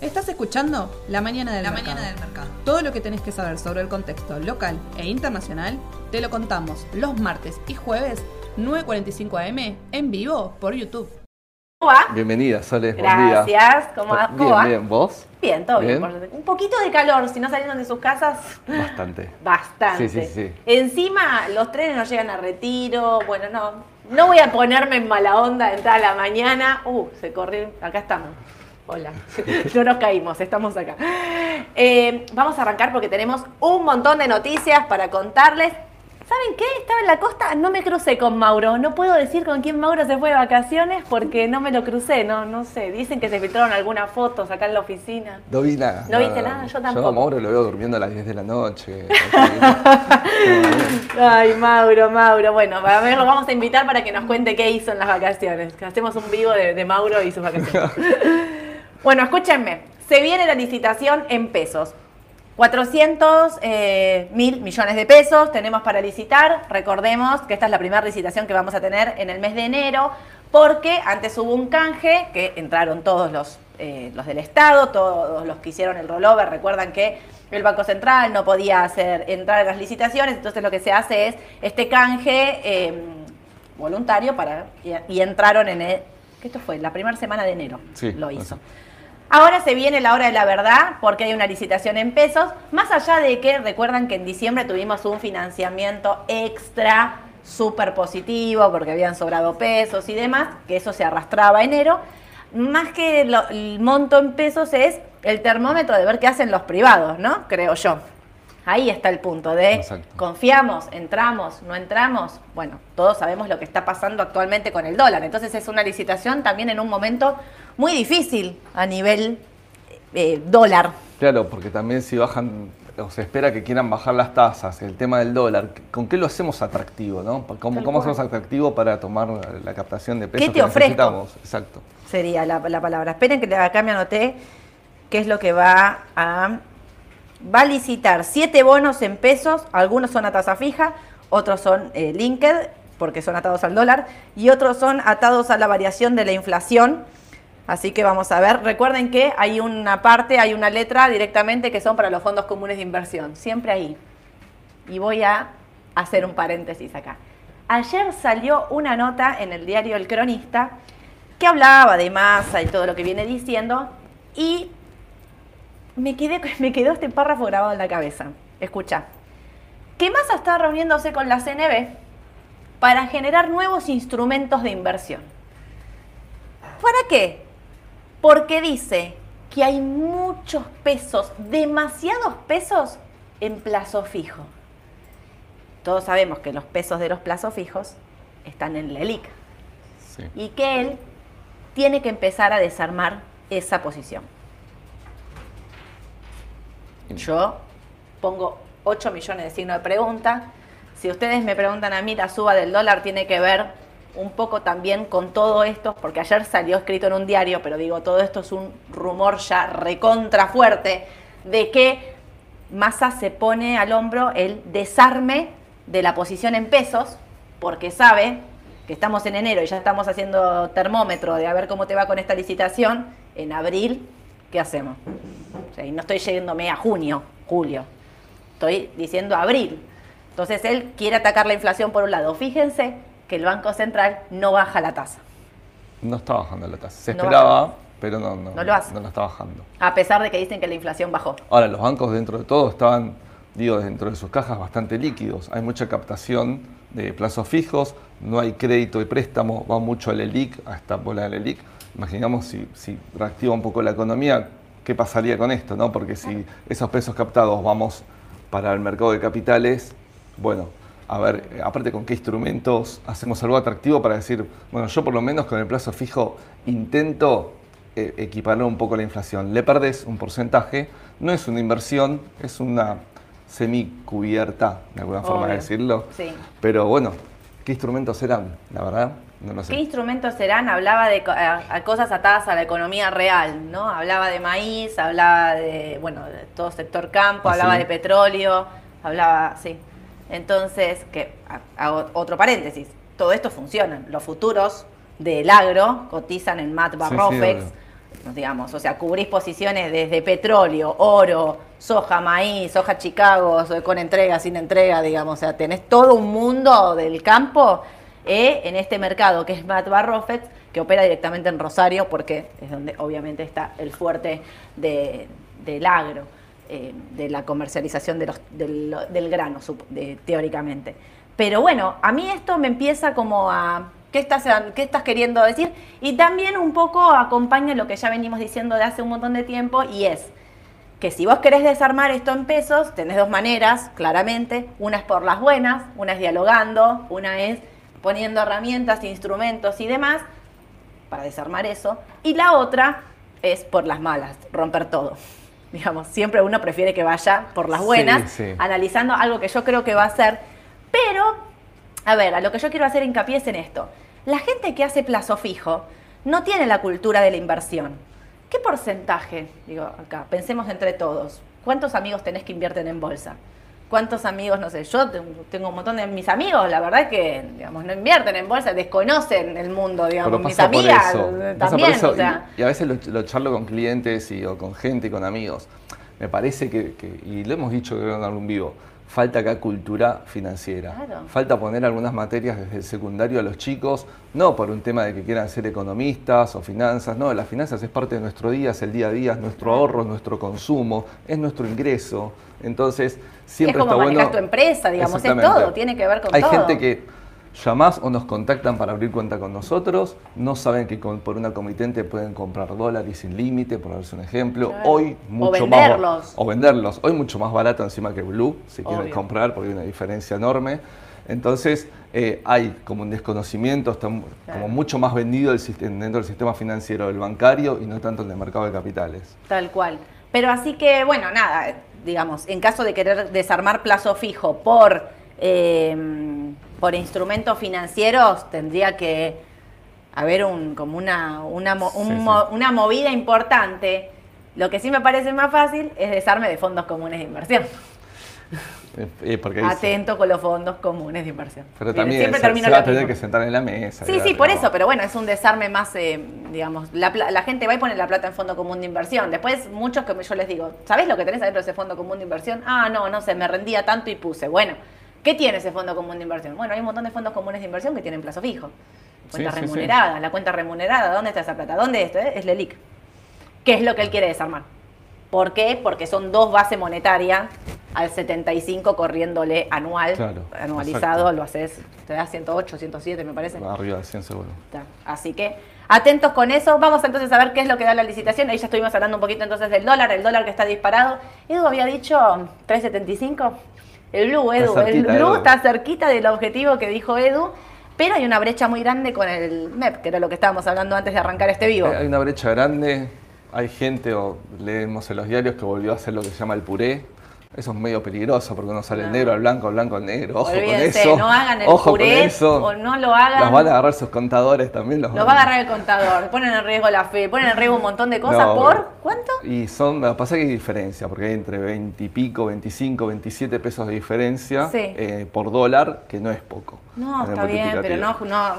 Estás escuchando La Mañana del, La mercado. Mañana del Mercado. Todo lo que tenés que saber sobre el contexto local e internacional te lo contamos los martes y jueves 9.45 am en vivo por YouTube. ¿Cómo va? Bienvenida, Sole. Buen día. Gracias. ¿Cómo va? ¿Cómo Bien, va? bien. ¿Vos? Bien, todo bien. Bien. por suerte. Un poquito de calor, si no salieron de sus casas, Bastante. bastante. Sí, sí, sí. Encima, los trenes no llegan a retiro. Bueno, no. No voy a ponerme en mala onda de entrar a la mañana. Uh, se corrió. Acá estamos. Hola. No nos caímos, estamos acá. Eh, vamos a arrancar porque tenemos un montón de noticias para contarles. ¿Saben qué? Estaba en la costa, no me crucé con Mauro. No puedo decir con quién Mauro se fue de vacaciones porque no me lo crucé, no, no sé. Dicen que se filtraron algunas fotos acá en la oficina. No vi nada. ¿No viste nada? Yo tampoco. Yo a Mauro lo veo durmiendo a las 10 de la noche. Ay, Mauro, Mauro. Bueno, a ver, lo vamos a invitar para que nos cuente qué hizo en las vacaciones. Que hacemos un vivo de, de Mauro y sus vacaciones. bueno, escúchenme. Se viene la licitación en pesos. 400 eh, mil millones de pesos tenemos para licitar. Recordemos que esta es la primera licitación que vamos a tener en el mes de enero, porque antes hubo un canje que entraron todos los, eh, los del Estado, todos los que hicieron el rollover. Recuerdan que el Banco Central no podía hacer entrar en las licitaciones, entonces lo que se hace es este canje eh, voluntario para y, y entraron en el, que esto fue la primera semana de enero, Sí, lo así. Ahora se viene la hora de la verdad porque hay una licitación en pesos, más allá de que recuerdan que en diciembre tuvimos un financiamiento extra súper positivo porque habían sobrado pesos y demás, que eso se arrastraba a enero, más que lo- el monto en pesos es el termómetro de ver qué hacen los privados, ¿no? Creo yo. Ahí está el punto de Exacto. confiamos, entramos, no entramos. Bueno, todos sabemos lo que está pasando actualmente con el dólar. Entonces es una licitación también en un momento muy difícil a nivel eh, dólar. Claro, porque también si bajan, o se espera que quieran bajar las tasas, el tema del dólar, ¿con qué lo hacemos atractivo? ¿no? ¿Cómo, cómo hacemos atractivo para tomar la captación de pesos te que necesitamos? Exacto. Sería la, la palabra. Esperen que acá me anoté qué es lo que va a... Va a licitar siete bonos en pesos, algunos son a tasa fija, otros son eh, linked, porque son atados al dólar, y otros son atados a la variación de la inflación. Así que vamos a ver. Recuerden que hay una parte, hay una letra directamente que son para los fondos comunes de inversión. Siempre ahí. Y voy a hacer un paréntesis acá. Ayer salió una nota en el diario El Cronista que hablaba de masa y todo lo que viene diciendo y me, quedé, me quedó este párrafo grabado en la cabeza. Escucha. Que Massa está reuniéndose con la CNB para generar nuevos instrumentos de inversión. ¿Para qué? Porque dice que hay muchos pesos, demasiados pesos en plazo fijo. Todos sabemos que los pesos de los plazos fijos están en la ELIC Sí. y que él tiene que empezar a desarmar esa posición. Yo pongo 8 millones de signos de pregunta. Si ustedes me preguntan a mí, la suba del dólar tiene que ver un poco también con todo esto, porque ayer salió escrito en un diario, pero digo, todo esto es un rumor ya recontra fuerte, de que Massa se pone al hombro el desarme de la posición en pesos, porque sabe que estamos en enero y ya estamos haciendo termómetro de a ver cómo te va con esta licitación, en abril, ¿qué hacemos? Y no estoy yéndome a junio, julio, estoy diciendo abril. Entonces él quiere atacar la inflación por un lado. Fíjense que el Banco Central no baja la tasa, No está bajando la tasa. Se No esperaba, pero no, no, No lo hace. no la está bajando. a pesar de que dicen que la inflación bajó. Ahora, los bancos dentro de todo estaban, digo, dentro de sus cajas bastante líquidos. Hay mucha captación de plazos fijos, no hay crédito y préstamo, va mucho al ELIC, a esta bola del ELIC. Imaginamos si, si reactiva un poco la economía, ¿qué pasaría con esto? no? Porque si esos pesos captados vamos para el mercado de capitales, bueno, a ver, aparte con qué instrumentos hacemos algo atractivo para decir, bueno, yo por lo menos con el plazo fijo intento eh, equiparar un poco la inflación. Le perdés un porcentaje, no es una inversión, es una semicubierta, de alguna forma de decirlo. Sí. Pero bueno, ¿qué instrumentos serán? La verdad, no lo sé. ¿Qué instrumentos serán? Hablaba de co- a- a cosas atadas a la economía real, ¿no? Hablaba de maíz, hablaba de, bueno, de todo sector campo, ¿Ah, hablaba sí? de petróleo, hablaba, sí. Entonces, que hago otro paréntesis, todo esto funciona. Los futuros del agro cotizan en MAT Sí, digamos, o sea, cubrís posiciones desde petróleo, oro, soja, maíz, soja Chicago, con entrega, sin entrega, digamos, o sea, tenés todo un mundo del campo eh, en este mercado que es Matt Barrofet, que opera directamente en Rosario, porque es donde obviamente está el fuerte del agro, eh, de la comercialización del, grano, teóricamente. Pero bueno, a mí esto me empieza como a ¿Qué estás, ¿Qué estás queriendo decir? Y también un poco acompaña lo que ya venimos diciendo de hace un montón de tiempo y es que si vos querés desarmar esto en pesos, tenés dos maneras, claramente. Una es por las buenas, una es dialogando, una es poniendo herramientas, instrumentos y demás para desarmar eso. Y la otra es por las malas, romper todo. Digamos, siempre uno prefiere que vaya por las buenas, analizando algo que yo creo que va a ser. Pero, a ver, a lo que yo quiero hacer hincapié es en esto. La gente que hace plazo fijo no tiene la cultura de la inversión. ¿Qué porcentaje? Digo, acá, pensemos entre todos. ¿Cuántos amigos tenés que invierten en bolsa? ¿Cuántos amigos, no sé, yo tengo un montón de mis amigos, la verdad es que, digamos, no invierten en bolsa, desconocen el mundo, digamos, mis amigas también, y, a veces lo, charlo con clientes y, o con gente y con amigos. Me parece que, y lo hemos dicho en algún vivo, falta acá cultura financiera. Falta poner algunas materias desde el secundario a los chicos, no por un tema de que quieran ser economistas o finanzas, no, las finanzas es parte de nuestro día, es el día a día, es nuestro ahorro, es nuestro consumo, es nuestro ingreso. Entonces, siempre es como está tu empresa, digamos, es todo, tiene que ver con Hay todo. Hay gente que llamás o nos contactan para abrir cuenta con nosotros, no saben que por una comitente pueden comprar dólares sin límite, por darse un ejemplo. Hoy mucho o venderlos. más o venderlos. Hoy mucho más barato encima que Blue, si quieren comprar, porque hay una diferencia enorme. Entonces eh, hay como un desconocimiento, está como mucho más vendido el, dentro del sistema financiero del bancario y no tanto el mercado de capitales. Tal cual. Pero así que, bueno, nada, digamos, en caso de querer desarmar plazo fijo por... Eh, por instrumentos financieros tendría que haber un, como una, una, una movida importante. Lo que sí me parece más fácil es desarme de fondos comunes de inversión. Eh, eh, porque Atento con los fondos comunes de inversión. Pero también siempre se, va a tener que sentar en la mesa. Sí, sí, por eso, pero bueno, es un desarme más, eh, digamos, la, la, gente va y pone la plata en fondo común de inversión. Después, muchos que yo les digo, ¿sabés lo que tenés adentro de ese fondo común de inversión? Ah, no, no sé, me rendía tanto y puse. Bueno, ¿Qué tiene ese fondo común de inversión? Bueno, hay un montón de fondos comunes de inversión que tienen plazo fijo. Cuenta remunerada, la cuenta remunerada, ¿dónde está esa plata? ¿Dónde esto? Eh? Es LELIC. ¿Qué es lo que él quiere desarmar? ¿Por qué? Porque son dos bases monetarias al 75 corriéndole anual, anualizado, lo haces, te da 108, 107 me parece. Arriba de 100 seguro. Así que atentos con eso. Vamos entonces a ver qué es lo que da la licitación. Ahí ya estuvimos hablando un poquito entonces del dólar, el dólar que está disparado. Edu había dicho 375. El Blue, Edu. el Blue está cerquita del objetivo que dijo Edu. Pero hay una brecha muy grande con el MEP, que era lo que estábamos hablando antes de arrancar este vivo. Hay una brecha grande. Hay gente, o leemos en los diarios, que volvió a hacer lo que se llama el puré eso es medio peligroso porque uno sale el negro al blanco, el blanco al negro. Ojo con eso. No hagan el ojo puré, eso. o no lo hagan. Los van a agarrar sus contadores también. Los, va a agarrar el contador. Ponen en riesgo la fe, ponen en riesgo un montón de cosas. ¿Por cuánto? Y son, pasa que hay diferencia, porque hay entre 20 y pico, 25, 27 pesos de diferencia eh, por dólar, que no es poco. No, está bien, pero no, no.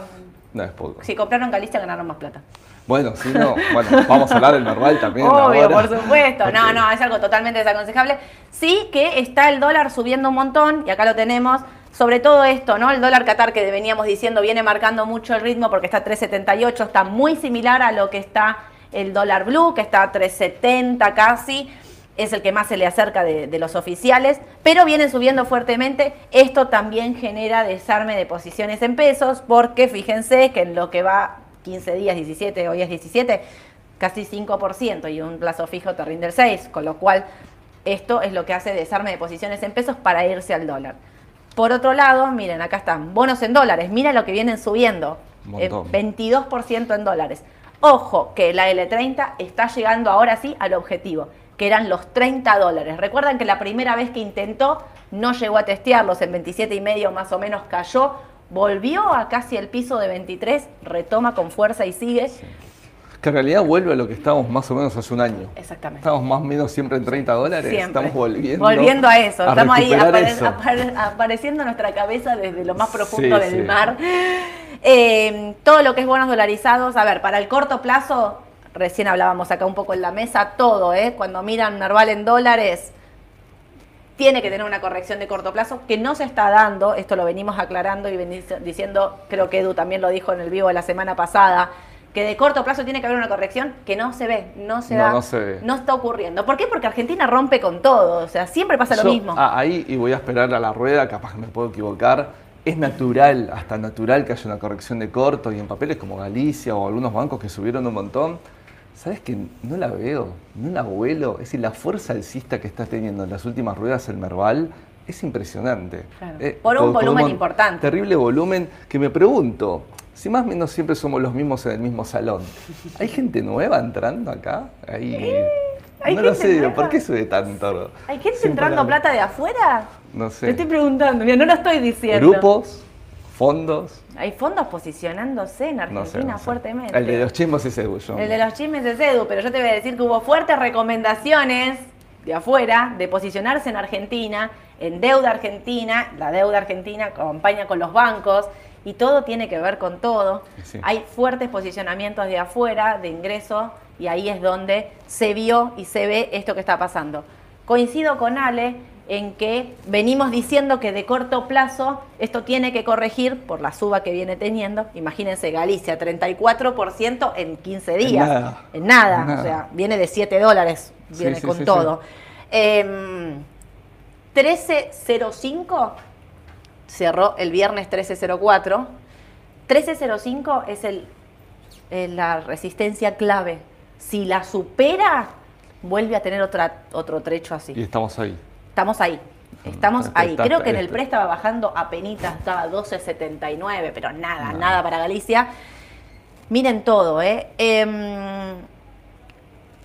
No es poco. Si compraron Galicia ganaron más plata. Bueno, si no, bueno, vamos a hablar del normal también. Obvio, por supuesto. No, no, es algo totalmente desaconsejable. Sí que está el dólar subiendo un montón, y acá lo tenemos. Sobre todo esto, ¿no? El dólar Qatar que veníamos diciendo viene marcando mucho el ritmo porque está 3.78, está muy similar a lo que está el dólar blue, que está a 3.70 casi es el que más se le acerca de, de, los oficiales, pero vienen subiendo fuertemente. Esto también genera desarme de posiciones en pesos, porque fíjense que en lo que va 15 días, 17, hoy es 17, casi 5% y un plazo fijo te rinde el 6, con lo cual esto es lo que hace desarme de posiciones en pesos para irse al dólar. Por otro lado, miren, acá están, bonos en dólares, mira lo que vienen subiendo, 22% eh, en dólares. Ojo que la L30 está llegando ahora sí al objetivo, que eran los 30 dólares. Recuerdan que la primera vez que intentó no llegó a testearlos, en 27 y medio más o menos cayó, volvió a casi el piso de 23, retoma con fuerza y sigue. Que en realidad vuelve a lo que estábamos más o menos hace un año. Exactamente. Estamos más o menos siempre en 30 dólares. Estamos volviendo. Volviendo a eso. Estamos ahí apareciendo nuestra cabeza desde lo más profundo del mar. Eh, todo lo que es bonos dolarizados, a ver, para el corto plazo, recién hablábamos acá un poco en la mesa, todo, ¿eh? cuando miran Narval en dólares, tiene que tener una corrección de corto plazo que no se está dando, esto lo venimos aclarando y venimos diciendo, creo que Edu también lo dijo en el vivo de la semana pasada, que de corto plazo tiene que haber una corrección que no se ve, no se No, da, no se ve. no está ocurriendo. ¿Por qué? Porque Argentina rompe con todo, o sea, siempre pasa lo mismo. ah, ahí, y voy a esperar a la rueda, capaz que me puedo equivocar. Es natural, hasta natural que haya una corrección de corto y en papeles como Galicia o algunos bancos que subieron un montón. ¿Sabes que no la veo? No la vuelo. Es decir, la fuerza alcista que está teniendo en las últimas ruedas el Merval es impresionante. Claro. Eh, Por un volumen importante. Terrible volumen que me pregunto, si más o menos siempre somos los mismos en el mismo salón, ¿hay gente nueva entrando acá? Ahí, Eh, ¿hay no lo sé, nueva? ¿por qué sube tanto? ¿Hay gente entrando la- plata de afuera? No Te sé. estoy preguntando, mira, no lo estoy diciendo. Grupos, fondos, Hay fondos posicionándose en Argentina no sé. no sé. fuertemente. El de los chismos es Edu, yo. El de los chismes es Edu, pero yo te voy a decir que hubo fuertes recomendaciones de afuera de posicionarse en Argentina, en deuda argentina, la deuda argentina acompaña con los bancos y todo tiene que ver con todo. Sí. Hay fuertes posicionamientos de afuera, de ingreso, y ahí es donde se vio y se ve esto que está pasando. Coincido con Ale en que venimos diciendo que de corto plazo esto tiene que corregir por la suba que viene teniendo. Imagínense Galicia, 34% en 15 días. nada. En nada. En nada. O sea, viene de 7 dólares, viene sí, con sí, todo. Em, 1305 cerró el viernes 1304. 1305 es el, la resistencia clave. Si la supera, vuelve a tener otra, otro trecho así. Y estamos ahí. Estamos ahí. Estamos Está- ahí. Creo que en el pre estaba bajando a penita, estaba a 12.79, pero nada, Nada. nada para Galicia. Miren todo, ¿eh? Em,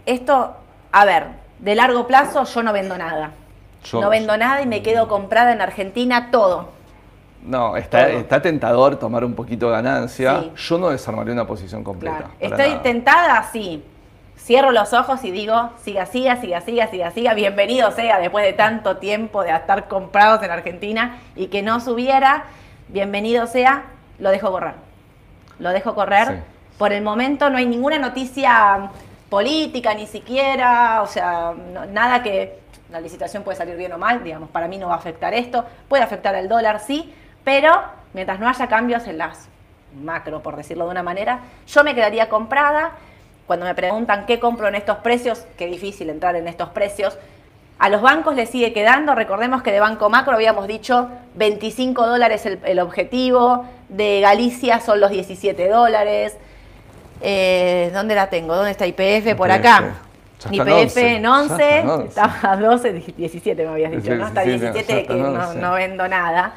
esto, a ver, de largo plazo yo no vendo nada. Yo- no vendo nada y me quedo comprada en Argentina todo. No, está, está tentador tomar un poquito de ganancia. Sí. Yo no desarmaría una posición completa. Claro. Estoy nada. tentada, sí. Cierro los ojos y digo, siga, siga, siga, siga, siga, siga. Bienvenido sea después de tanto tiempo de estar comprados en Argentina y que no subiera. Bienvenido sea, lo dejo correr. Lo dejo correr. Sí. Por el momento no hay ninguna noticia política ni siquiera, o sea, no- nada que la licitación puede salir bien o mal, digamos, para mí no va a afectar esto, puede afectar el dólar, sí, pero mientras no haya cambios en las macro, por decirlo de una manera, yo me quedaría comprada. Cuando me preguntan qué compro en estos precios, qué difícil entrar en estos precios, a los bancos les sigue quedando, recordemos que de Banco Macro habíamos dicho 25 dólares el, el objetivo, de Galicia son los 17 dólares. Eh, ¿Dónde la tengo? ¿Dónde está IPF? Por acá. IPF 11. en Ya 11, está en 11. estaba a 12, 17 me habías dicho, Hasta sí, 17 ya está que en no, 11. no vendo nada.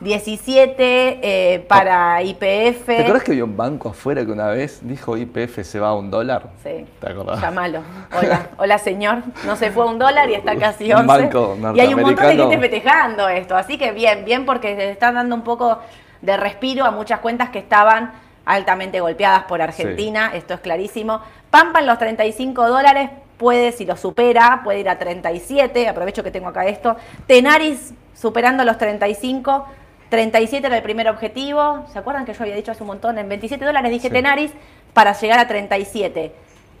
17 eh, para IPF. ¿Te acuerdas que había un banco afuera que una vez dijo IPF se va a un dólar? Sí. ¿Te acordás? Llámalo. Hola, hola señor. No se fue a un dólar y está casi Un 11. banco y hay un montón de gente festejando esto. Así que bien, bien porque le están dando un poco de respiro a muchas cuentas que estaban altamente golpeadas por Argentina. Esto es clarísimo. Pampa en los 35 dólares puede, si lo supera, puede ir a 37. Aprovecho que tengo acá esto. Tenaris superando los 35. 37 era el primer objetivo. ¿Se acuerdan que yo había dicho hace un montón? En 27 dólares dije Sí. Tenaris para llegar a 37.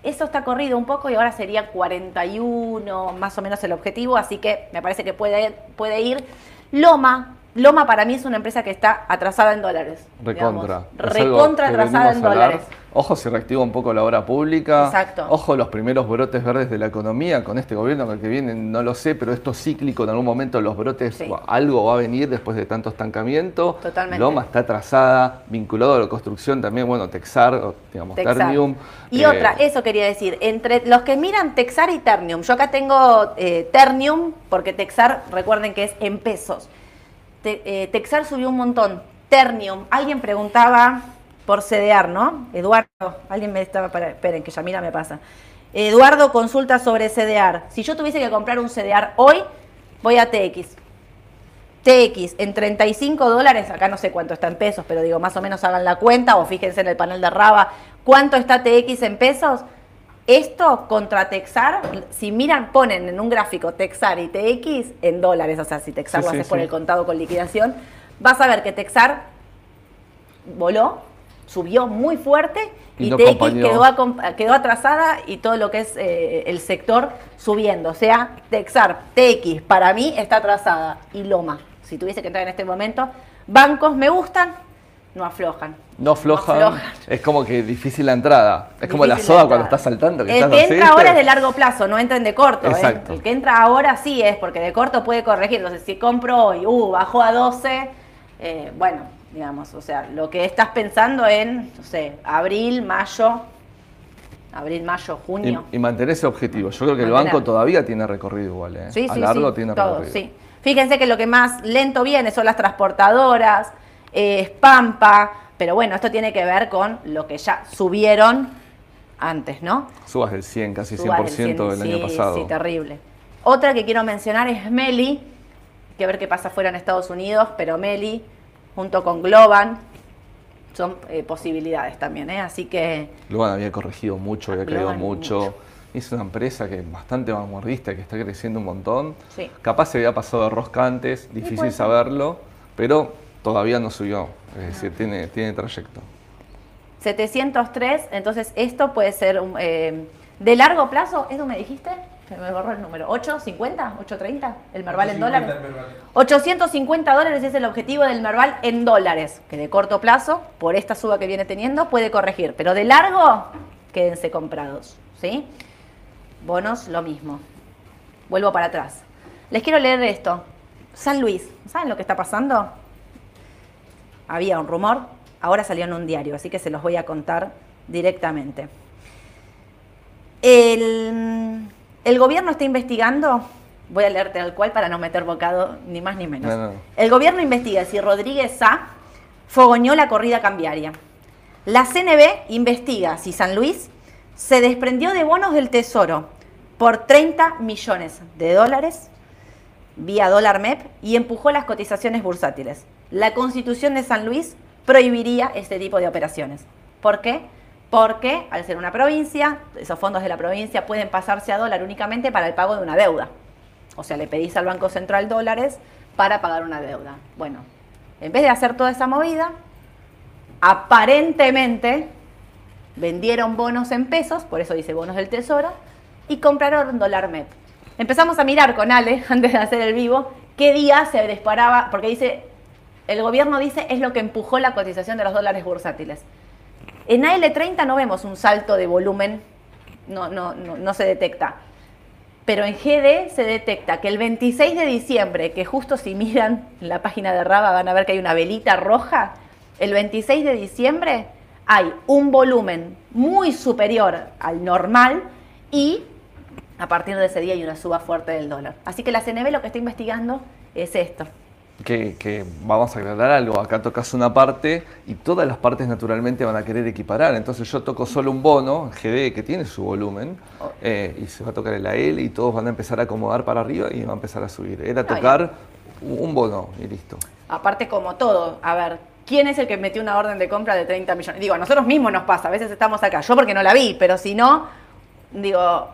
Eso está corrido un poco y ahora sería 41 más o menos el objetivo, así que me parece que puede, puede ir. Loma, Loma para mí es una empresa que está atrasada en dólares. Recontra. Recontra atrasada en dólares. Ojo si reactiva un poco la obra pública. Exacto. Ojo los primeros brotes verdes de la economía con este gobierno con el que viene, no lo sé, pero esto es cíclico, en algún momento los brotes, Sí. algo va a venir después de tanto estancamiento. Totalmente. Loma está atrasada, vinculado a la construcción también, bueno, Texar, digamos, Texar. Ternium. Y eh, otra, eso quería decir, entre los que miran Texar y Ternium, yo acá tengo eh, Ternium, porque Texar, recuerden que es en pesos. Eh, Texar subió un montón. Ternium, alguien preguntaba por CDR, ¿no? Eduardo, alguien me estaba, para, esperen que Yamila me pasa. Eduardo consulta sobre CDR. Si yo tuviese que comprar un CDR hoy, voy a TX. TX en 35 dólares, acá no sé cuánto está en pesos, pero digo, más o menos hagan la cuenta o fíjense en el panel de Raba, ¿cuánto está TX en pesos? Esto contra Texar, si miran, ponen en un gráfico Texar y TX en dólares, o sea, si Texar Sí, lo sí, haces por sí. el contado con liquidación, vas a ver que Texar voló subió muy fuerte y, Y no TX quedó atrasada y todo lo que es eh, el sector subiendo. O sea, Texar, TX, para mí está atrasada. Y Loma, si tuviese que entrar en este momento, bancos me gustan, no aflojan. No aflojan, aflojan. es como que difícil la entrada. Es como la soda cuando estás saltando. Que El estás que así, entra ahora es de largo plazo, no entren de corto. ¿eh? Exacto. El que entra ahora sí es, porque de corto puede corregir. Entonces, si compro hoy, uh, bajó a 12, eh, bueno, digamos, o sea, lo que estás pensando en, no sé, abril, mayo, abril, mayo, junio. Y, y mantener ese objetivo. Yo creo que el banco todavía tiene recorrido igual. ¿eh? Sí, a sí, largo sí, tiene todo, recorrido. sí. Fíjense que lo que más lento viene son las transportadoras, eh, es Pampa, pero bueno, esto tiene que ver con lo que ya subieron antes, ¿no? Subas del 100, casi 100% Subas el del 100, año sí, pasado. Sí, terrible. Otra que quiero mencionar es Meli, que a ver qué pasa fuera en Estados Unidos, pero Meli, junto con Globan, son eh, posibilidades también, ¿eh? Así que Luego había corregido mucho, había Globan, mucho. mucho. Es una empresa que es bastante vanguardista, que está creciendo un montón. Sí. Capaz se había pasado de rosca antes, difícil saberlo, pero todavía no subió. Es decir, tiene, tiene trayecto. 703, entonces esto puede ser un, eh, de largo plazo, ¿eso me dijiste? Se me borró el número. ¿850? ¿830? ¿El Merval en 850 dólares? el Merval. 850 dólares es el objetivo del Merval en dólares, que de corto plazo, por esta suba que viene teniendo, puede corregir. Pero de largo, quédense comprados. ¿sí? Bonos, lo mismo. Vuelvo para atrás. Les quiero leer esto. San Luis, ¿saben lo que está pasando? Había un rumor, ahora salió en un diario, así que se los voy a contar directamente. El, el gobierno está investigando, voy a leerte tal cual para no meter bocado ni más ni menos. No, no. El gobierno investiga si Rodríguez Sá fogoñó la corrida cambiaria. La CNB investiga si San Luis se desprendió de bonos del Tesoro por 30 millones de dólares vía dólar MEP y empujó las cotizaciones bursátiles. La constitución de San Luis prohibiría este tipo de operaciones. ¿Por qué? Porque al ser una provincia, esos fondos de la provincia pueden pasarse a dólar únicamente para el pago de una deuda. O sea, le pedís al Banco Central dólares para pagar una deuda. Bueno, en vez de hacer toda esa movida, aparentemente vendieron bonos en pesos, por eso dice bonos del tesoro, y compraron dólar MEP. Empezamos a mirar con Ale, antes de hacer el vivo, qué día se disparaba, porque dice, el gobierno dice es lo que empujó la cotización de los dólares bursátiles. En AL30 no vemos un salto de volumen, no, no, no, no se detecta. Pero en GD se detecta que el 26 de diciembre, que justo si miran la página de Raba van a ver que hay una velita roja, el 26 de diciembre hay un volumen muy superior al normal y a partir de ese día hay una suba fuerte del dólar. Así que la CNB lo que está investigando es esto. Que, que vamos a aclarar algo, acá tocas una parte y todas las partes naturalmente van a querer equiparar. Entonces yo toco solo un bono, GD, que tiene su volumen, eh, y se va a tocar el AL y todos van a empezar a acomodar para arriba y va a empezar a subir. Era tocar un bono y listo. Aparte, como todo, a ver, ¿quién es el que metió una orden de compra de 30 millones? Digo, a nosotros mismos nos pasa, a veces estamos acá, yo porque no la vi, pero si no, digo,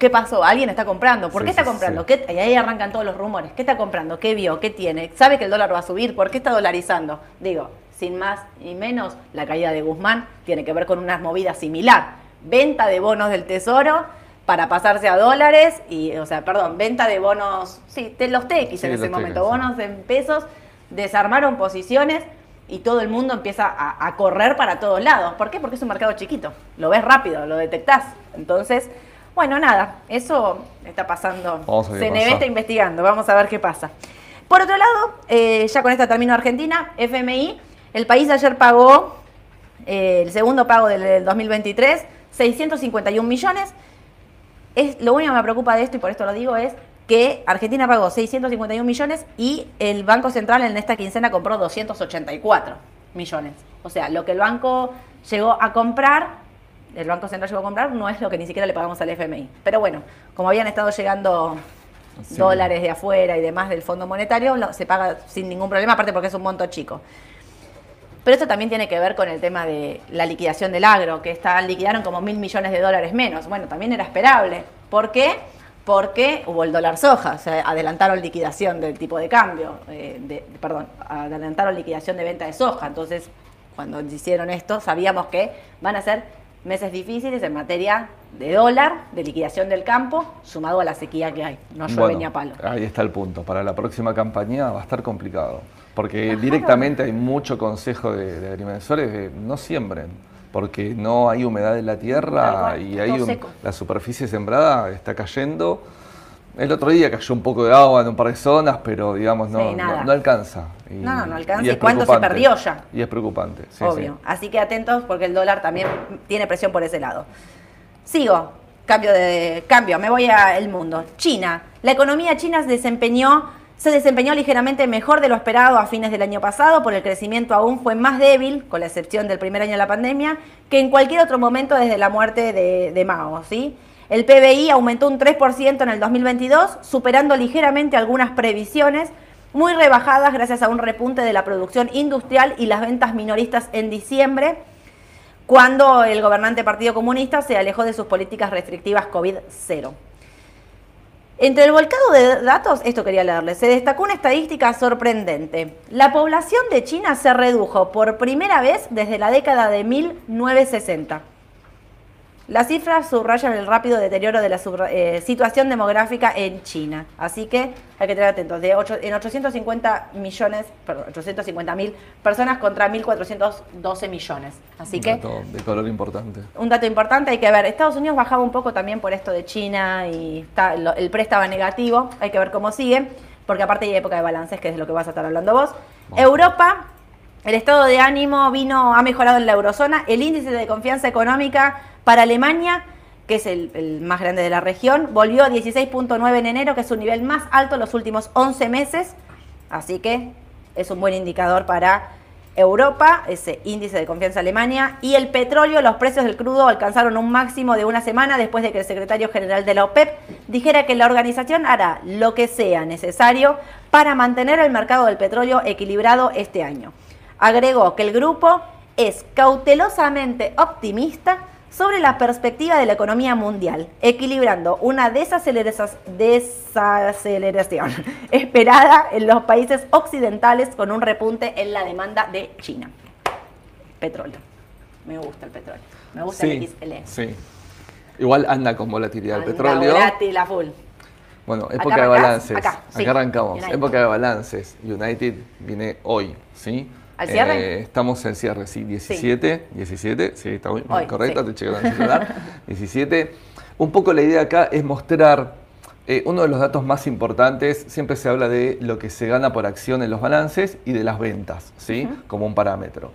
¿qué pasó? ¿Alguien está comprando? ¿Por Sí, qué está sí, comprando? sí. ¿Qué- y ahí arrancan todos los rumores. ¿Qué está comprando? ¿Qué vio? ¿Qué tiene? ¿Sabe que el dólar va a subir? ¿Por qué está dolarizando? Digo, sin más y menos, la caída de Guzmán tiene que ver con una movida similar. Venta de bonos del tesoro para pasarse a dólares y, o sea, perdón, venta de bonos, sí, de los TX en ese momento, bonos en pesos, desarmaron posiciones y todo el mundo empieza a, a correr para todos lados. ¿Por qué? Porque es un mercado chiquito, lo ves rápido, lo detectás. Entonces, bueno, nada, eso está pasando. Vamos a ver CNB está investigando, vamos a ver qué pasa. Por otro lado, eh, ya con esta termino Argentina, FMI, el país ayer pagó eh, el segundo pago del, del 2023, 651 millones. Es, lo único que me preocupa de esto, y por esto lo digo, es que Argentina pagó 651 millones y el Banco Central en esta quincena compró 284 millones. O sea, lo que el banco llegó a comprar, el Banco Central llegó a comprar, no es lo que ni siquiera le pagamos al FMI. Pero bueno, como habían estado llegando Sí. dólares de afuera y demás del Fondo Monetario, lo- se paga sin ningún problema, aparte porque es un monto chico. Pero esto también tiene que ver con el tema de la liquidación del agro, que está, liquidaron como mil millones de dólares menos. Bueno, también era esperable. ¿Por qué? Porque hubo el dólar soja, o sea, adelantaron liquidación del tipo de cambio, eh, de- perdón, adelantaron liquidación de venta de soja. Entonces, cuando hicieron esto, sabíamos que van a ser meses difíciles en materia de dólar, de liquidación del campo, sumado a la sequía que hay. No llueve Bueno, ni a palo. Ahí está el punto. Para la próxima campaña va a estar complicado. Porque directamente hay mucho consejo de, de agrimensores de no siembren. Porque no hay humedad en la tierra y hay un- la superficie sembrada está cayendo. El otro día cayó un poco de agua en un par de zonas, pero digamos no, Sí, no- no alcanza. Y- No, no, no alcanza. ¿Y cuánto se perdió ya? Y es preocupante. sí, Obvio. sí. Así que atentos porque el dólar también tiene presión por ese lado. Sigo. Cambio de cambio. Me voy al mundo. China. La economía china se desempeñó se desempeñó ligeramente mejor de lo esperado a fines del año pasado, por el crecimiento aún fue más débil, con la excepción del primer año de la pandemia, que en cualquier otro momento desde la muerte de, de Mao. ¿sí? El PBI aumentó un 3% en el 2022, superando ligeramente algunas previsiones, muy rebajadas gracias a un repunte de la producción industrial y las ventas minoristas en diciembre, cuando el gobernante Partido Comunista se alejó de sus políticas restrictivas COVID-0. Entre el volcado de datos, esto quería leerles, se destacó una estadística sorprendente. La población de China se redujo por primera vez desde la década de 1960. Las cifras subrayan el rápido deterioro de la eh, situación demográfica en China. Así que hay que tener atentos. De ocho- en 850 millones, perdón, 850 mil personas contra 1.412 millones. Así Un que dato de color importante. un dato importante hay que ver. Estados Unidos bajaba un poco también por esto de China y está- lo- el pre estaba negativo. Hay que ver cómo sigue, porque aparte hay época de balances, que es de lo que vas a estar hablando vos. Europa, el estado de ánimo vino, ha mejorado en la eurozona. El índice de confianza económica para Alemania, que es el, más grande de la región, volvió a 16.9 en enero, que es su nivel más alto en los últimos 11 meses. Así que es un buen indicador para Europa, ese índice de confianza Alemania, y el petróleo, los precios del crudo alcanzaron un máximo de una semana después de que el secretario general de la OPEP dijera que la organización hará lo que sea necesario para mantener el mercado del petróleo equilibrado este año. Agregó que el grupo es cautelosamente optimista sobre la perspectiva de la economía mundial, equilibrando una desaceleración esperada en los países occidentales con un repunte en la demanda de China. Petróleo. Me gusta el petróleo. Me gusta el XL. sí. Igual anda con volatilidad el Anda petróleo. volátil a full. Bueno, ¿Acá época de balances. Acá, Acá, sí. arrancamos. United. Época de balances. United viene hoy, ¿sí? ¿Al cierre? Eh, estamos en cierre, sí. 17. 17, sí, está muy, Hoy, correcto, sí. te chequeo el celular. 17. Un poco la idea acá es mostrar eh, uno de los datos más importantes. Siempre se habla de lo que se gana por acción en los balances y de las ventas, ¿sí? Como un parámetro.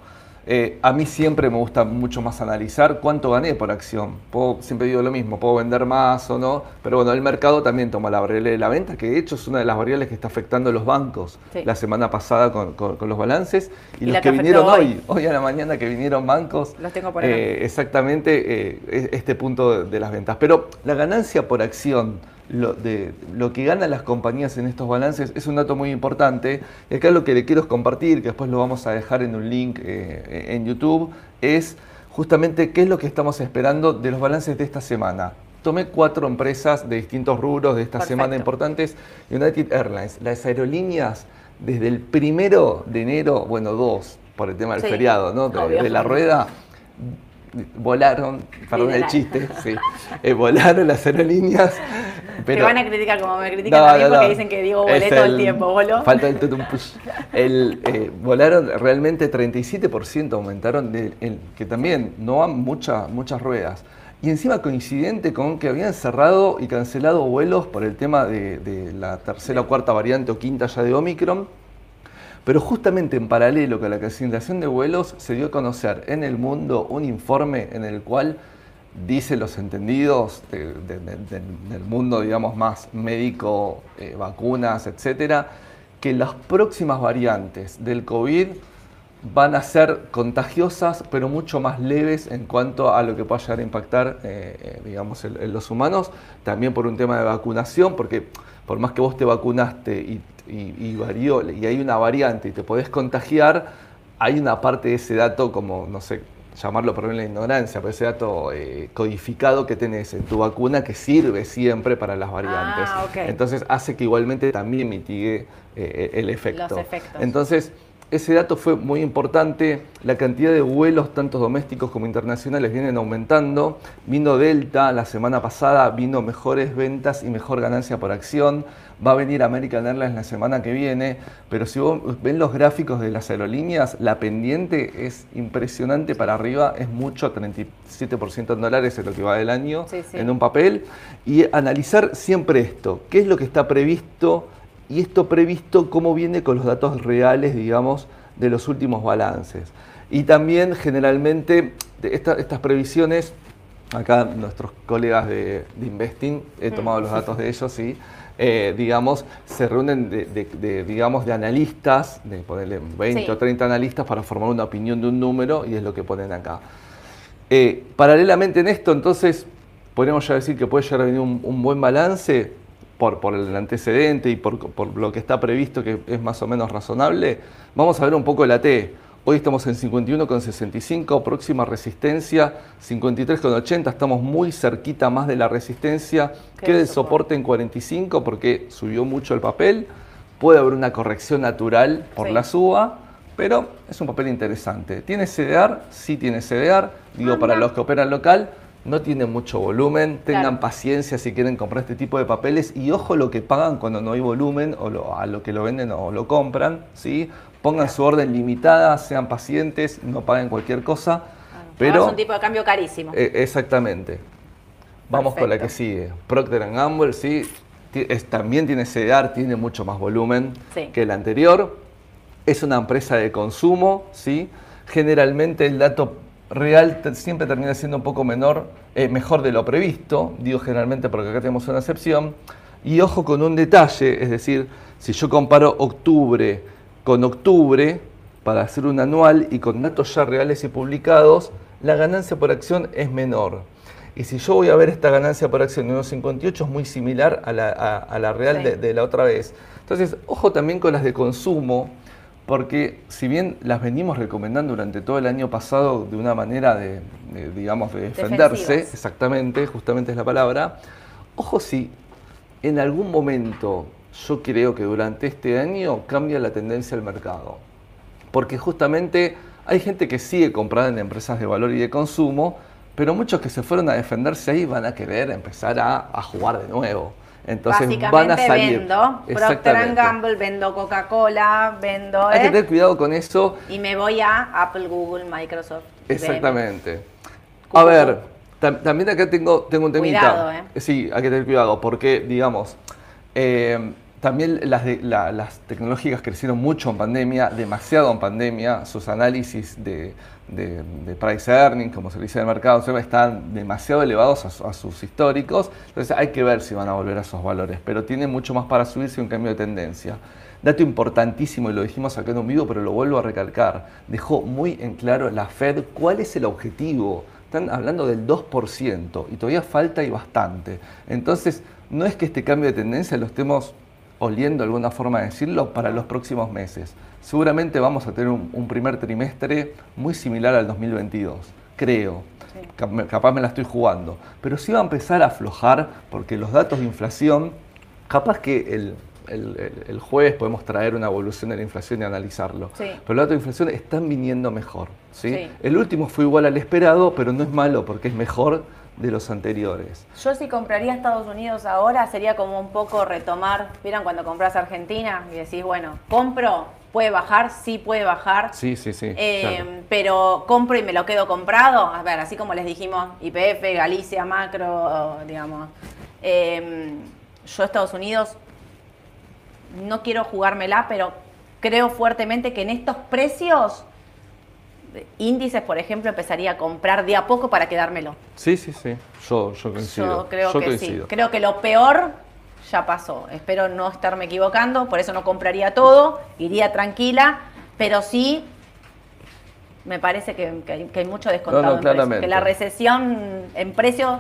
Eh, a mí siempre me gusta mucho más analizar cuánto gané por acción. Puedo- siempre digo lo mismo, puedo vender más o no, pero bueno, el mercado también toma la variable de la venta, que de hecho es una de las variables que está afectando a los bancos Sí. la semana pasada con, con- con los balances y, Y los que vinieron hoy, hoy. hoy a la mañana que vinieron bancos. Los tengo por eh, exactamente eh, es- este punto de, de las ventas. Pero la ganancia por acción, lo, de, lo que ganan las compañías en estos balances es un dato muy importante. Y acá lo que le quiero compartir, que después lo vamos a dejar en un link eh, en YouTube, es justamente qué es lo que estamos esperando de los balances de esta semana. Tomé cuatro empresas de distintos rubros de esta Perfecto. semana importantes. United Airlines, las aerolíneas, desde el primero de enero, bueno, dos, por el tema del Sí, feriado, ¿no? De, obvio. de la rueda, volaron, perdón el chiste, sí, eh, volaron las aerolíneas. Te van a criticar como me critican No, a mí no, porque no. dicen que digo volé todo el tiempo, voló. Falta el tutum push. El, eh, volaron realmente 37% aumentaron, de, el- que también no van mucha- muchas ruedas. Y encima coincidente con que habían cerrado y cancelado vuelos por el tema de, de la tercera o cuarta variante o quinta ya de Omicron. Pero justamente en paralelo con la cancelación de vuelos se dio a conocer en el mundo un informe en el cual dicen los entendidos de- de- de- de- del mundo, digamos, más médico, eh, vacunas, etcétera, que las próximas variantes del COVID van a ser contagiosas, pero mucho más leves en cuanto a lo que pueda llegar a impactar, eh, eh, digamos, en, en los humanos, también por un tema de vacunación, porque por más que vos te vacunaste y, y- y y hay una variante y te podés contagiar, hay una parte de ese dato como, no sé, llamarlo por la ignorancia, pero ese dato eh, codificado que tenés en tu vacuna que sirve siempre para las variantes. Ah. Entonces hace que igualmente también mitigue eh, el efecto. Los efectos. Entonces, ese dato fue muy importante. La cantidad de vuelos, tanto domésticos como internacionales, vienen aumentando. Vino Delta la semana pasada, vino mejores ventas y mejor ganancia por acción. Va a venir American Airlines la semana que viene. Pero si vos ven los gráficos de las aerolíneas, la pendiente es impresionante para arriba. Es mucho, 37% en dólares es lo que va del año Sí, sí. en un papel. Y analizar siempre esto. ¿Qué es lo que está previsto? Y esto previsto cómo viene con los datos reales, digamos, de los últimos balances. Y también generalmente esta- estas previsiones, acá nuestros colegas de, de Investing, he tomado los datos de ellos, sí, eh, digamos, se reúnen de, de- de, digamos, de analistas, de ponerle 20 Sí. o 30 analistas para formar una opinión de un número y es lo que ponen acá. Eh, paralelamente en esto, entonces, podríamos ya decir que puede llegar a venir un, un buen balance por, por el antecedente y por, por lo que está previsto, que es más o menos razonable. Vamos a ver un poco la T. Hoy estamos en 51,65, próxima resistencia 53,80, estamos muy cerquita más de la resistencia Que que el soporte. en 45 porque subió mucho el papel. Puede haber una corrección natural por Sí. la suba, pero es un papel interesante. ¿Tiene CDR? Sí tiene CDR. Digo, para los que operan local, no tiene mucho volumen. Tengan Claro. paciencia si quieren comprar este tipo de papeles y ojo lo que pagan cuando no hay volumen o lo- a lo que lo venden o lo compran. ¿sí? Pongan su orden limitada, sean pacientes, no paguen cualquier cosa. Pero es un tipo de cambio carísimo. eh, exactamente. Vamos con la que sigue. Procter Gamble, sí, es- también tiene CDR, tiene mucho más volumen Sí. que el anterior. Es una empresa de consumo, sí. Generalmente el dato real siempre termina siendo un poco menor, eh, mejor de lo previsto. Digo generalmente porque acá tenemos una excepción. Y ojo con un detalle, es decir, si yo comparo octubre con octubre para hacer un anual y con datos ya reales y publicados, la ganancia por acción es menor. Y si yo voy a ver esta ganancia por acción de 1,58 es muy similar a la, a- a la real Sí. de, de la otra vez. Entonces, ojo también con las de consumo, porque si bien las venimos recomendando durante todo el año pasado de una manera de, de, digamos, de defenderse, Defensivas. exactamente, justamente es la palabra, ojo si en algún momento yo creo que durante este año cambia la tendencia del mercado. Porque justamente hay gente que sigue comprando en empresas de valor y de consumo, pero muchos que se fueron a defenderse ahí van a querer empezar a, a jugar de nuevo. Entonces Básicamente van a salir. vendo Procter. Gamble, vendo Coca-Cola, vendo... Hay que ¿eh? tener cuidado con eso. Y me voy a Apple, Google, Microsoft. Exactamente. A ver, tam- también acá tengo, tengo un temita. Cuidado, ¿eh? Sí, hay que tener cuidado porque, digamos, eh, también las, tecnológicas crecieron mucho en pandemia, demasiado en pandemia. Sus análisis de, price earning, como se dice en mercado, están demasiado elevados a, su- a sus históricos. Entonces hay que ver si van a volver a esos valores. Pero tiene mucho más para subirse un cambio de tendencia. Dato importantísimo, y lo dijimos acá en un video, pero lo vuelvo a recalcar, dejó muy en claro la Fed cuál es el objetivo. Están hablando del 2% y todavía falta y bastante. Entonces, no es que este cambio de tendencia lo estemos oliendo, alguna forma de decirlo, para los próximos meses. Seguramente vamos a tener un, un primer trimestre muy similar al 2022, creo. Sí. Capaz me la estoy jugando. Pero sí va a empezar a aflojar porque los datos de inflación, capaz que el, el- el- el jueves podemos traer una evolución de la inflación y analizarlo. Sí. Pero los datos de inflación están viniendo mejor. Sí. El último fue igual al esperado, pero no es malo porque es mejor de los anteriores. Yo si compraría Estados Unidos ahora sería como un poco retomar, ¿vieron cuando compras Argentina? Y decís, bueno, compro, puede bajar, sí puede bajar. Sí, sí, sí. Eh, claro. Pero compro y me lo quedo comprado. A ver, así como les dijimos, IPF, Galicia, Macro, digamos. Eh, yo Estados Unidos no quiero jugármela, pero creo fuertemente que en estos precios, índices, por ejemplo, empezaría a comprar de a poco para quedármelo. Sí, sí, sí. Yo, yo coincido. Yo creo Yo que coincido. sí. Creo que lo peor ya pasó. Espero no estarme equivocando, por eso no compraría todo, iría tranquila, pero sí me parece que, que hay, que hay mucho descontado No, no, en claramente. que la recesión en precios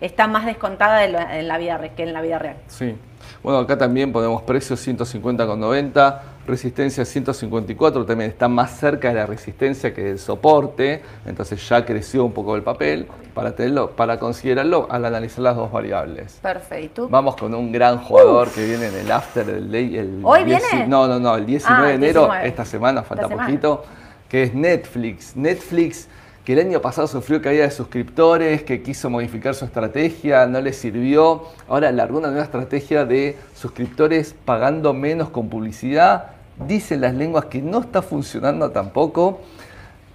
está más descontada de en la vida que en la vida real. Sí. Bueno, acá también ponemos precios 150,90, resistencia 154 también está más cerca de la resistencia que del soporte, entonces ya creció un poco el papel para tenerlo, para considerarlo al analizar las dos variables. Perfecto. Vamos con un gran jugador que viene en el after del day. El ¿Hoy 10 viene? No, no, no, el 19 Ah, de enero, 19. esta semana, falta Esta semana. poquito, que es Netflix. Netflix que el año pasado sufrió caída de suscriptores, que quiso modificar su estrategia, no le sirvió. Ahora largó una nueva estrategia de suscriptores pagando menos con publicidad. Dicen las lenguas que no está funcionando tampoco,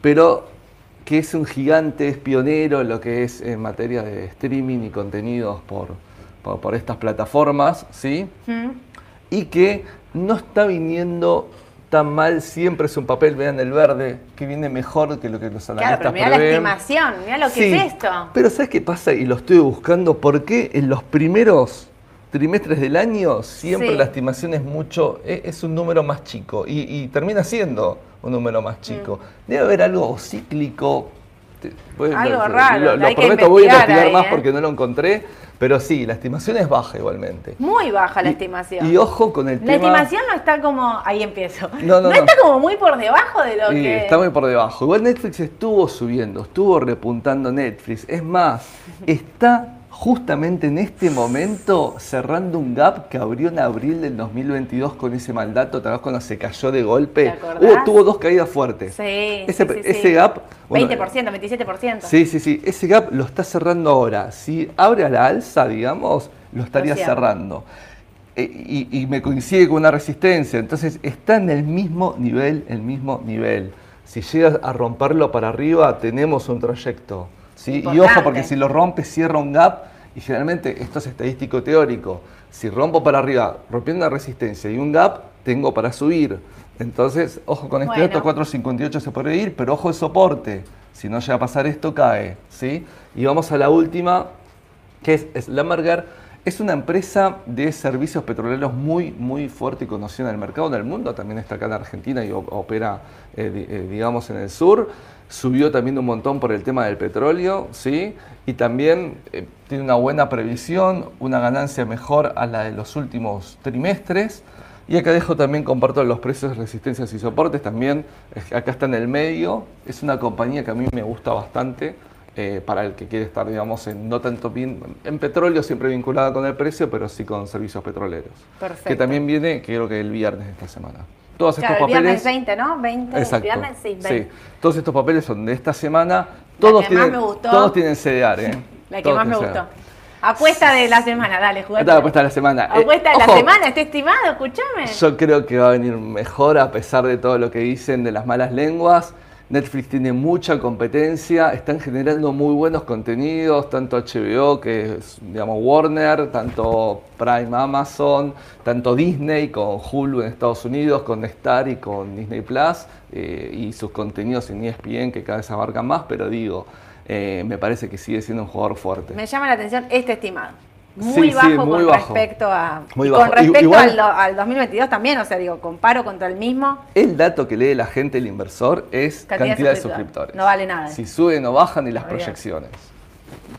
pero que es un gigante, es pionero en lo que es en materia de streaming y contenidos por, por, por estas plataformas, ¿sí? Mm. y que no está viniendo tan mal, siempre es un papel, vean el verde, que viene mejor que lo que los Claro, analistas pero mira la estimación, mira lo que Sí, es esto. Pero ¿sabes qué pasa? Y lo estoy buscando, ¿por qué en los primeros trimestres del año siempre Sí. la estimación es mucho, e- es un número más chico y, y termina siendo un número más chico? Mm. Debe haber algo cíclico. Algo raro, Lo, lo prometo, voy a investigar ahí, más ¿eh? porque no lo encontré, pero sí, la estimación es baja igualmente. Muy baja la Y- estimación. Y ojo con el la tema. estimación no está como. Ahí empiezo. No, no, no. está como muy por debajo de lo Sí, que. está muy por debajo. Igual Netflix estuvo subiendo, estuvo repuntando Netflix. Es más, está justamente en este momento cerrando un gap que abrió en abril del 2022 con ese mandato. ¿Te acuerdas cuando se cayó de golpe? Tuvo dos caídas fuertes. Sí, Ese, sí, sí, ese gap. bueno, 20%, 27%. Sí, sí, sí. Ese gap lo está cerrando ahora. Si abre a la alza, digamos, lo estaría cerrando. Eh, y, y me coincide con una resistencia. Entonces está en el mismo nivel, el mismo nivel. Si llega a romperlo para arriba, tenemos un trayecto. ¿Sí? Y ojo, porque si lo rompe, cierra un gap. Y generalmente esto es estadístico teórico. Si rompo para arriba, rompiendo una resistencia y un gap, tengo para subir. Entonces, ojo con este Bueno. dato 458 se puede ir, pero ojo el soporte. Si no llega a pasar esto, cae. ¿sí? Y vamos a la última, que es Slammerger. Es una empresa de servicios petroleros muy, muy fuerte y conocida en el mercado, en el mundo. También está acá en Argentina y opera, eh, eh, digamos, en el sur. Subió también un montón por el tema del petróleo, ¿sí? Y también eh, tiene una buena previsión, una ganancia mejor a la de los últimos trimestres. Y acá dejo también, comparto los precios, resistencias y soportes. También acá está en el medio. Es una compañía que a mí me gusta bastante eh, para el que quiere estar, digamos, en, no tanto bien, en petróleo, siempre vinculada con el precio, pero sí con servicios petroleros. Perfecto. Que también viene, creo que el viernes de esta semana. Todos Claro, estos el papeles. viernes 20, ¿no? 20. Exacto. Viernes sí, 20. sí. Todos estos papeles son de esta semana. Todos que más tienen, me gustó. todos tienen CDR, ¿eh? La que Todos más me gustó. Apuesta de la semana, dale. Esta la apuesta de la semana. Eh, Apuesta de la ojo, semana, está estimado, escúchame. Yo creo que va a venir mejor a pesar de todo lo que dicen de las malas lenguas. Netflix tiene mucha competencia, están generando muy buenos contenidos, tanto HBO, que es, digamos, Warner, tanto Prime Amazon, tanto Disney con Hulu en Estados Unidos, con Star y con Disney Plus, eh, y sus contenidos en ESPN que cada vez abarcan más, pero digo, eh, me parece que sigue siendo un jugador fuerte. Me llama la atención este estimado. Muy Sí, sí, bajo muy con bajo. respecto a. Muy y bajo. con respecto Igual- al, do- al 2022 también, o sea, digo, comparo contra el mismo. El dato que lee la gente, el inversor, es Cantidad cantidad, de suscriptores. No vale nada. Si suben o bajan y las proyecciones.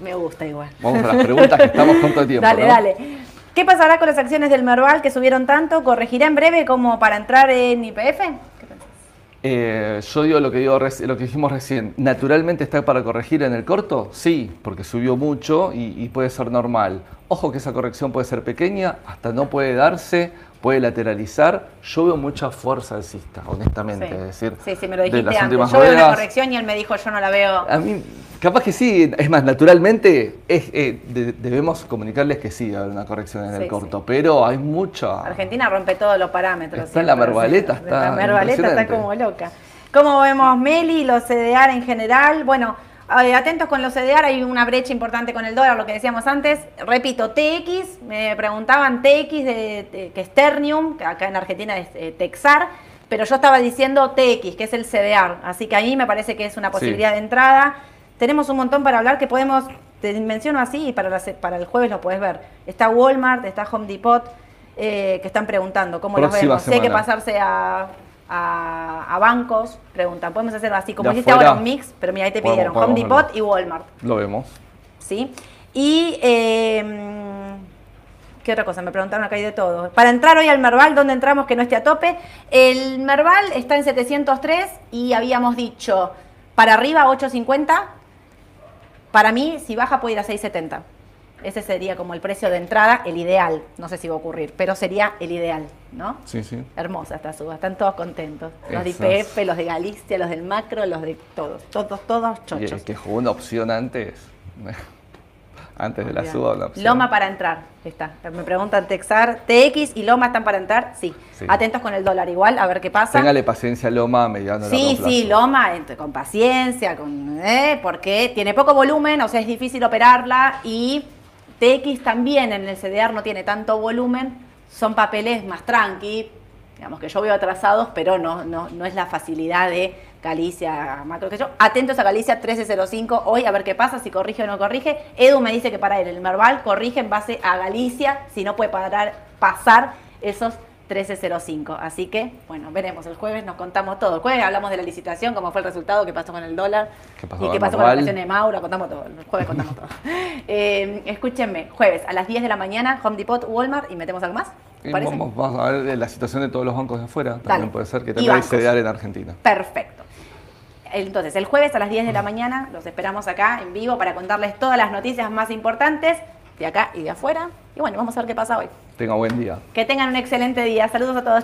Me gusta igual. Vamos a las preguntas que estamos corto de tiempo. Dale, ¿no? dale. ¿Qué pasará con las acciones del Merval que subieron tanto? ¿Corregirá en breve como para entrar en IPF? Eh, yo digo lo que, digo lo que dijimos recién. ¿Naturalmente está para corregir en el corto? Sí, porque subió mucho y puede ser normal. Ojo que esa corrección puede ser pequeña, hasta no puede darse, puede lateralizar. Yo veo mucha fuerza alcista, honestamente. Sí. Es decir, sí, sí, me lo de dijiste las antes. últimas Yo veo una corrección y él me dijo, yo no la veo. A mí, capaz que sí, es más, naturalmente es, eh, de- debemos comunicarles que sí, haber una corrección en el corto, pero hay mucha... Argentina rompe todos los parámetros. Está en la merbaleta, está La merbaleta está como loca. ¿Cómo vemos Meli, los CDR en general? Bueno, eh, atentos con los CDR, hay una brecha importante con el dólar, lo que decíamos antes. Repito, TX, me preguntaban TX, de, de- que es Ternium, que acá en Argentina es eh, Texar, pero yo estaba diciendo TX, que es el CDR, así que ahí me parece que es una posibilidad de entrada. Tenemos un montón para hablar que podemos, te menciono así y para, para el jueves lo puedes ver. Está Walmart, está Home Depot, eh, que están preguntando cómo los Próxima vemos. Si hay que semana. pasarse a, a- a bancos, preguntan. Podemos hacerlo así, como hiciste ahora un mix, pero mira, ahí te podemos- pidieron Home Depot verlo. y Walmart. Lo vemos. ¿sí? Y eh, ¿Qué otra cosa? Me preguntaron acá hay de todo. Para entrar hoy al Merval, ¿dónde entramos que no esté a tope? El Merval está en 703 y habíamos dicho para arriba 850. Para mí, si baja puede ir a 670. Ese sería como el precio de entrada, el ideal. No sé si va a ocurrir, pero sería el ideal, ¿no? Sí, sí. Hermosa esta suba, están todos contentos. Los de. IPF, los de Galicia, los del macro, los de todos, todos, todos Y chochos. el que jugó una opción antes, antes de la suba, una opción. Loma para entrar, está. Me preguntan Texar, TX y Loma están para entrar, sí. Sí. Atentos con el dólar igual, a ver qué pasa. Téngale paciencia a Loma mediano Sí, plazo. sí, Loma, con paciencia, con, ¿eh? porque tiene poco volumen, o sea, es difícil operarla y TX también en el CDR no tiene tanto volumen, son papeles más tranqui, digamos que yo veo atrasados, pero no, no, no es la facilidad de Galicia, macro que yo. Atentos a Galicia 1305 hoy a ver qué pasa, si corrige o no corrige. Edu me dice que para él el Merval corrige en base a Galicia, si no puede pasar esos 1305. Así que, bueno, veremos. El jueves nos contamos todo. El jueves hablamos de la licitación, cómo fue el resultado, qué pasó con el dólar ¿Qué pasó y con qué pasó con la operación de Mauro. Contamos todo. El jueves contamos todo. Eh, escúchenme, jueves a las 10 de la mañana, Home Depot, Walmart y metemos algo más. ¿te Y vamos, vamos a ver la situación de todos los bancos de afuera. Dale. También puede ser que bancos. CDR en Argentina. Perfecto. Entonces, el jueves a las 10 de la mañana los esperamos acá en vivo para contarles todas las noticias más importantes de acá y de afuera. Y bueno, vamos a ver qué pasa hoy. Tenga buen día. Que tengan un excelente día. Saludos a todos.